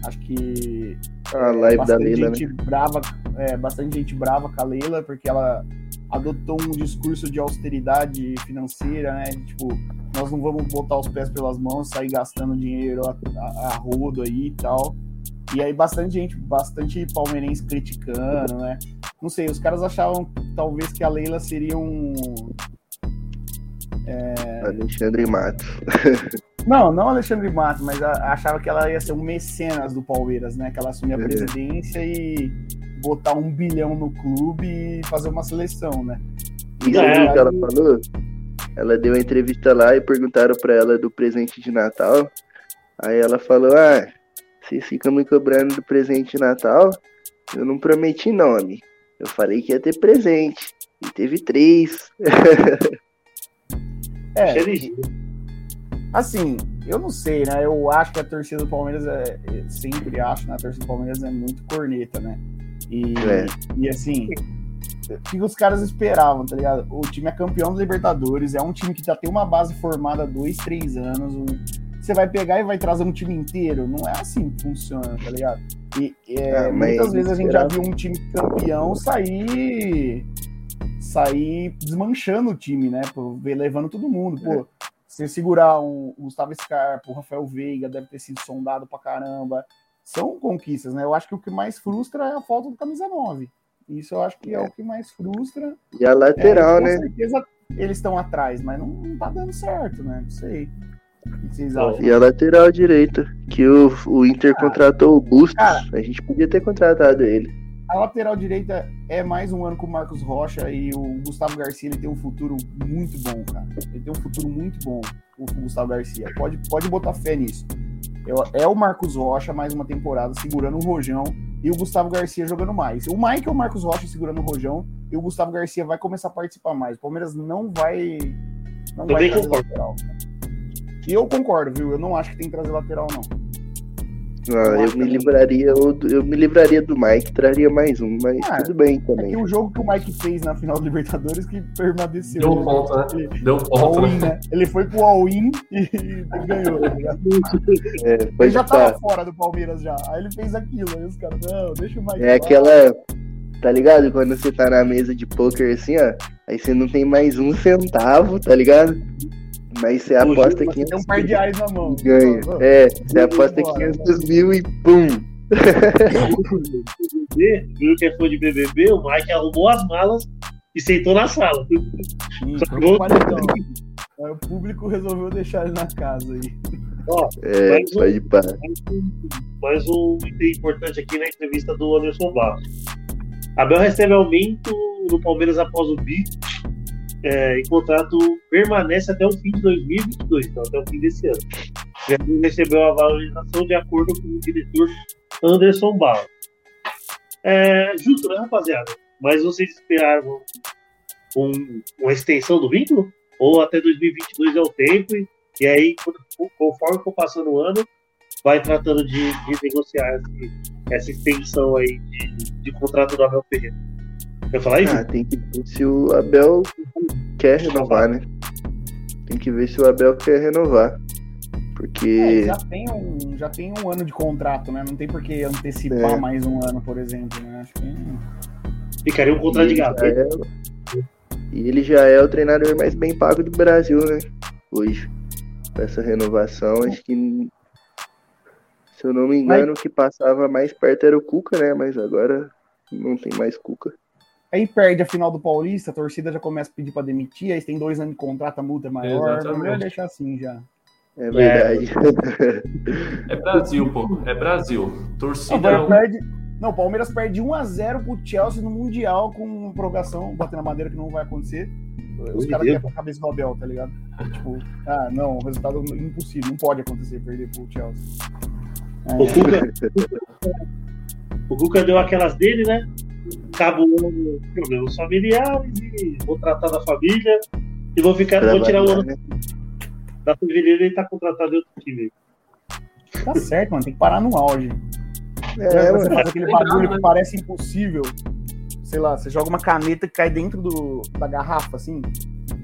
Acho que A live da bastante Leila, né? gente brava, é, bastante gente brava com a Leila, porque ela adotou um discurso de austeridade financeira, né? Tipo, nós não vamos botar os pés pelas mãos, sair gastando dinheiro a, a- a rodo aí e tal. E aí bastante gente, bastante palmeirense criticando, né? Não sei, os caras achavam talvez que a Leila seria um. Alexandre Matos. [laughs] Não, não Alexandre Matos, mas achava que ela ia ser um mecenas do Palmeiras, né? Que ela assumia a Uhum. presidência e botar um bilhão no clube e fazer uma seleção, né? E É, o que ela aí- falou? Ela deu uma entrevista lá e perguntaram pra ela do presente de Natal. Aí ela falou: Ah, vocês ficam me cobrando do presente de Natal? Eu não prometi nome. Eu falei que ia ter presente. E teve três. [laughs] É, ligeiro. assim, eu não sei, né? Eu acho que a torcida do Palmeiras é. é- Sempre acho, né? A torcida do Palmeiras é muito corneta, né? E, É. e assim. O que os caras esperavam, tá ligado? O time é campeão da Libertadores, é um time que já tem uma base formada há dois, três anos. um- Você vai pegar e vai trazer um time inteiro. Não é assim que funciona, tá ligado? E é, Ah, muitas vezes a gente já viu um time campeão sair sair desmanchando o time, né? Pô, levando todo mundo. Pô, você segurar um, o Gustavo Scarpa, o Rafael Veiga, deve ter sido sondado pra caramba. São conquistas, né? Eu acho que o que mais frustra é a falta do camisa 9. Isso eu acho que é, o que mais frustra. E a lateral, É, com né? certeza eles estão atrás, mas não, não tá dando certo, né? Não sei. E a lateral direita. Que o, o Inter contratou o Bustos. Cara. A gente podia ter contratado ele. A lateral direita é mais um ano com o Marcos Rocha e o Gustavo Garcia ele tem um futuro muito bom, cara. Ele tem um futuro muito bom, o Gustavo Garcia. Pode, pode botar fé nisso. Eu- é o Marcos Rocha mais uma temporada segurando o Rojão e o Gustavo Garcia jogando mais. O Mike é o Marcos Rocha segurando o Rojão e o Gustavo Garcia vai começar a participar mais. O Palmeiras não vai. Não vai Também trazer concordo. E eu concordo, viu? Eu não acho que tem que trazer lateral, não. Não, eu me livraria, eu, eu me livraria do Mike, traria mais um, mas Ah, tudo bem É também. que o jogo que o Mike fez na final do Libertadores que permaneceu. Deu ponto, né? Deu ponto, all-in, né? né? Ele foi pro all-in e, e ganhou. tá ligado? [laughs] É, Ele já pá. tava fora do Palmeiras já. Aí ele fez aquilo. Aí os caras, não, deixa o Mike. É lá. aquela. Tá ligado? Quando você tá na mesa de poker assim, ó. Aí você não tem mais um centavo, tá ligado? Mas você aposta Tem 500 um par de reais na mão. ganha. Ô, É, você aposta embora. 500 mil e pum. [laughs] Viu que é fã de BBB, o Mike arrumou as malas e sentou na sala. Foi um paredão. Aí o público resolveu deixar ele na casa aí. É, Mais um. pá. Mais um- Mais um item importante aqui na entrevista do Anderson Barros. Abel recebe aumento no Palmeiras após o BI é, e contrato permanece até o fim de 2022, então até o fim desse ano. Ele recebeu a valorização de acordo com o diretor Anderson Barros. É, justo, né, rapaziada? Mas vocês esperavam um- uma extensão do vínculo? Ou até 2022 é o tempo? E, e aí, conforme for passando o ano, vai tratando de, de negociar esse- essa extensão aí de, de contrato do Abel Ferreira. Quer falar isso? Ah, tem que ver se o Abel quer renovar, né? Tem que ver se o Abel quer renovar. É, Porque. já, tem um, já tem um ano de contrato, né? Não tem por que antecipar É. mais um ano, por exemplo, né? Acho que. Ficaria um contrato de E ele já gaveta. é- E ele já é o treinador mais bem pago do Brasil, né? Hoje. Com essa renovação, acho que. Se eu não me engano, o que passava mais perto era o Cuca, né? Mas agora não tem mais Cuca. Aí perde a final do Paulista, a torcida já começa a pedir pra demitir, aí tem dois anos de contrato, a multa é maior. Exatamente. Melhor deixar assim já. É verdade. É [laughs] Brasil, pô. É Brasil. Não, Torcida. o perde... não, o Palmeiras perde 1x0 pro Chelsea no Mundial com prorrogação, batendo na madeira que não vai acontecer. Os caras querem pra cabeça do Abel, tá ligado? Tipo, ah, não, o resultado é impossível, não pode acontecer perder pro Chelsea. É, O Cuca, o Cuca deu aquelas dele, né? Acabou problemas familiares e vou tratar da família e vou ficar, vou tirar o ano Trabalhar, né? da fevereiro e ele tá contratado em outro time. tá certo, mano, tem que parar no auge. É, você mano. faz aquele bagulho que parece impossível. Sei lá, você joga uma caneta que cai dentro do, da garrafa, assim.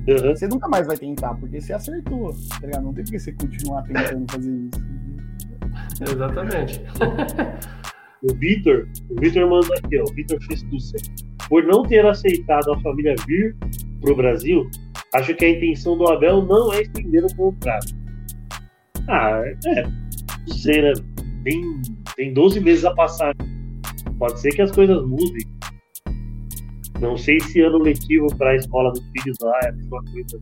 Uhum. Você nunca mais vai tentar, porque você acertou, tá ligado? Não tem por que você continuar tentando fazer isso. Exatamente. [laughs] O Vitor, o Vitor manda aqui, ó, o Vitor Festucci. Por não ter aceitado a família vir pro Brasil, acho que a intenção do Abel não é estender o contrato. Ah, é, não sei, né? Tem, tem 12 meses a passar. Pode ser que as coisas mudem. Não sei se ano letivo para a escola dos filhos lá é a mesma coisa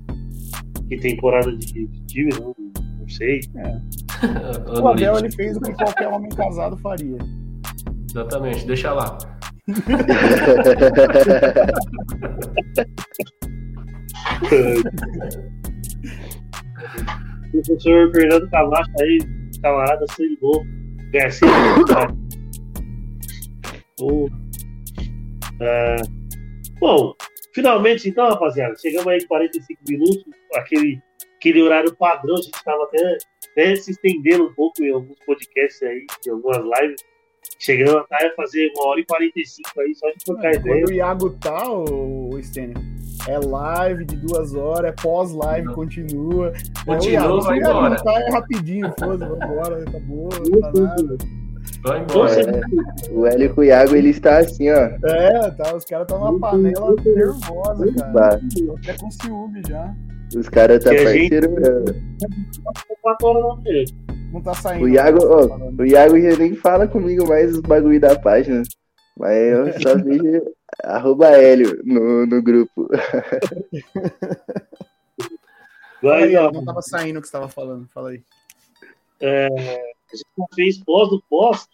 que temporada de, de time, não, não sei. [laughs] O Abel ele fez o que qualquer homem casado faria. Exatamente, deixa lá. O [laughs] professor Fernando Camacho aí, camarada sangue bom. Garcia. Ô, é, Bom, finalmente então, rapaziada, chegamos aí em 45 minutos, aquele, aquele horário padrão, a gente estava até, até se estendendo um pouco em alguns podcasts aí, em algumas lives. Chegando até a fazer uma hora e 45 aí, só de trocar ideia. Quando o Iago tá, o, o Stênio, é live de duas horas, é pós-live, continua. Continua, É, o Iago, vai se o Iago embora. não tá, é rapidinho, foda vambora, acabou, não tá nada. Vai embora. Você- O Hélio com o Iago, ele está assim, ó. É, tá, os caras estão numa panela nervosa, cara. Tô até com ciúme já. Os caras tá a gente- parceiro mesmo. quatro horas noite. Não tá saindo. O Iago, tá ó, o Iago já nem fala comigo mais os bagulho da página. Mas eu só [laughs] vejo arroba Hélio no, no grupo. [laughs] Mas, aí, ó, não tava saindo o que você tava falando, fala aí. a gente não fez pós do pós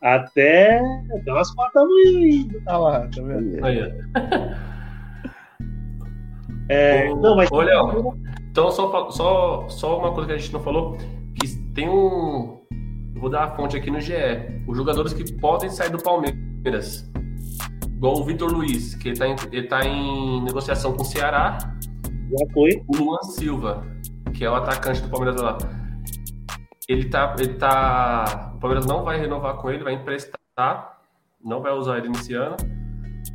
até, até umas quatro da manhã ainda. Tá lá, tá vendo? Aí, ó. É, Ô, não, mas Léo, Então, só, só, só uma coisa que a gente não falou, que tem um. Vou dar a fonte aqui no GE. Os jogadores que podem sair do Palmeiras. Igual o Vitor Luiz, que ele tá, em, ele tá em negociação com o Ceará. já foi. O Luan Silva, que é o atacante do Palmeiras lá. Ele tá, ele tá. O Palmeiras não vai renovar com ele, vai emprestar, não vai usar ele nesse ano.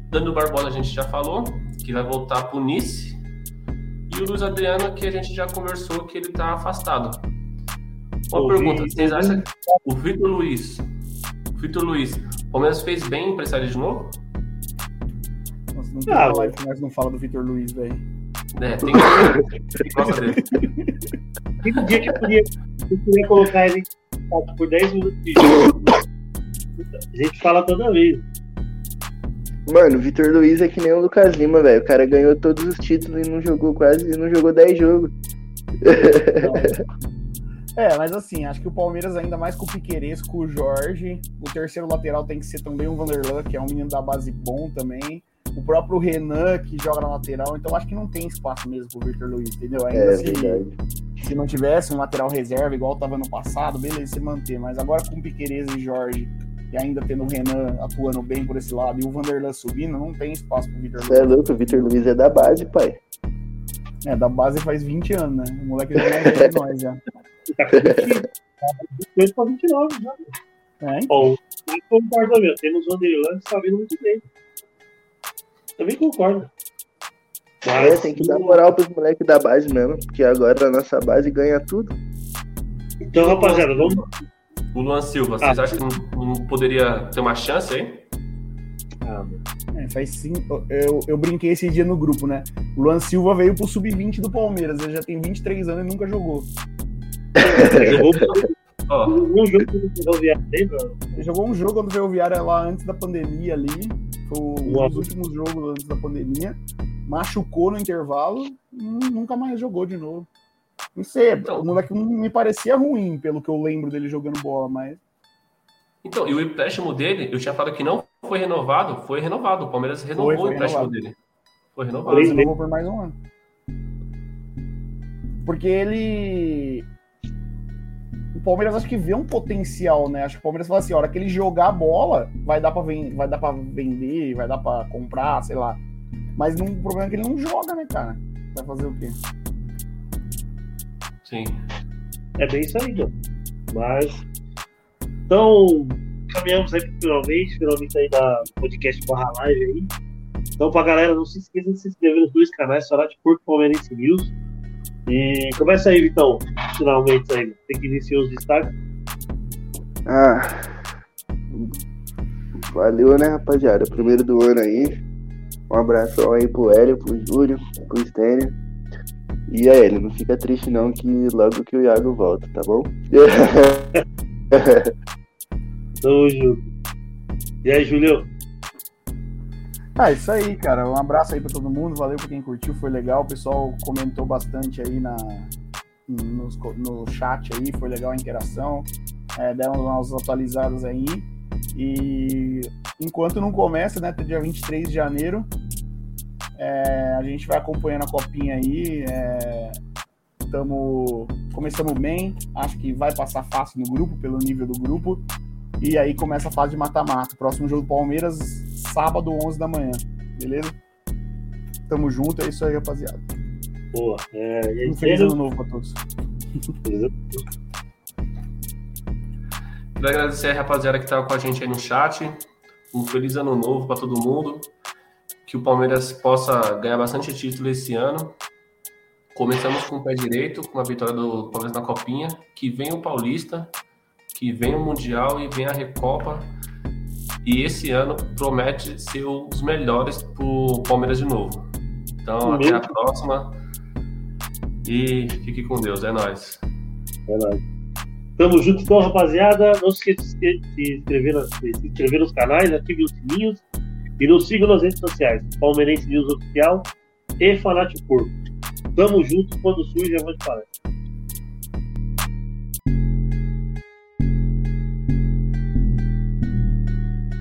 Dando Barbosa a gente já falou, que vai voltar pro Nice. E o Luiz Adriano, que a gente já conversou que ele tá afastado. Uma Ô, pergunta, vocês acham que o Vitor Luiz, o Vitor Luiz, o Palmeiras fez bem em emprestar ele de novo? Nossa, não tem Ah, uma live que nós não fala do Vitor Luiz, velho. É, tem que gosta dele. [laughs] Tem um dia que eu podia, eu podia colocar ele por 10 minutos de jogo. A gente fala toda vez. Mano, o Vitor Luiz é que nem o Lucas Lima, velho. O cara ganhou todos os títulos e não jogou quase, não jogou 10 jogos. [laughs] É, mas assim, acho que o Palmeiras, ainda mais com o Piqueires, com o Jorge, o terceiro lateral tem que ser também o Vanderlan, que é um menino da base bom também. O próprio Renan, que joga na lateral, então acho que não tem espaço mesmo pro Victor Luiz, entendeu? Ainda É se, verdade. se não tivesse um lateral reserva, igual tava no passado, beleza, se manter. Mas agora com o Piqueires e Jorge, e ainda tendo o Renan atuando bem por esse lado, e o Vanderlan subindo, não tem espaço pro Victor Você é Luiz. louco, o Vitor Luiz é da base, pai. É, da base faz 20 anos, né? O moleque já é mais velho que nós, já. Tá com 20, tá 28 pra 29 já. É? Bom, eu concordo também. Temos o Vanderlan que está vindo muito bem. Também concordo. É, Mas, tem que dar moral pros moleques da base mesmo, porque agora a nossa base ganha tudo. então, rapaziada, vamos. O Luan Silva, vocês acham que não, não poderia ter uma chance aí? É, faz cinco. Eu, eu brinquei esse dia no grupo, né? O Luan Silva veio pro sub-20 do Palmeiras. Ele já tem 23 anos e nunca jogou. Jogou um jogo Ferroviário? Ele jogou um jogo no Ferroviária lá antes da pandemia ali. Foi um dos últimos jogos antes da pandemia. Machucou no intervalo e nu- nunca mais jogou de novo. Não sei, Então. o moleque não me parecia ruim, pelo que eu lembro dele jogando bola, mas. Então, e o empréstimo dele, eu tinha falado que não foi renovado, foi renovado. O Palmeiras renovou Foi, foi o empréstimo renovado. dele. Foi renovado. Mas renovou por mais um ano. Porque ele. O Palmeiras acho que vê um potencial, né? Acho que o Palmeiras fala assim: a hora que ele jogar a bola, vai dar pra, ven- vai dar pra vender, vai dar pra comprar, sei lá. Mas não- o problema é que ele não joga, né, cara? Vai fazer o quê? Sim. É bem isso aí, mano. Mas. Então, caminhamos aí finalmente, finalmente aí da podcast barra live aí. Então, pra galera, não se esqueça de se inscrever nos dois canais, Sorate Porto Palmeirense News. E começa aí, Vitão, finalmente aí. Tem que iniciar os destaques. Ah. Valeu, né, rapaziada? Primeiro do ano aí. Um abração aí pro Hélio, pro Júlio, pro Stênio. E a Hélio, não fica triste não, que logo que o Iago volta, tá bom? [laughs] [laughs] Tamo junto. E aí, Julio? Ah, isso aí, cara. Um abraço aí pra todo mundo. Valeu pra quem curtiu, foi legal. O pessoal comentou bastante aí na, co- no, chat aí, foi legal a interação. É, deram umas atualizadas aí. E enquanto não começa, né? Dia 23 de janeiro, é, a gente vai acompanhando a copinha aí. É, tamo, começamos bem, acho que vai passar fácil no grupo, pelo nível do grupo. E aí começa a fase de mata-mata. Próximo jogo do Palmeiras, sábado, 11 da manhã. Beleza? Tamo junto, é isso aí, rapaziada. Boa. É, e aí, Um feliz ano novo pra todos. Quero agradecer a rapaziada que estava com a gente aí no chat. Um feliz ano novo para todo mundo. Que o Palmeiras possa ganhar bastante título esse ano. Começamos com o pé direito, com a vitória do Palmeiras na Copinha. Que vem o Paulista, que vem o Mundial e vem a Recopa. E esse ano promete ser um dos melhores para o Palmeiras de novo. Então, até a próxima. E fique com Deus, é nóis. É nóis. Tamo junto então, rapaziada. Não se esqueça de se inscrever, se inscrever nos canais, ative os sininhos e nos sigam nas redes sociais. Palmeirense News Oficial e Fanático Porco. Tamo junto quando surge a de palestra.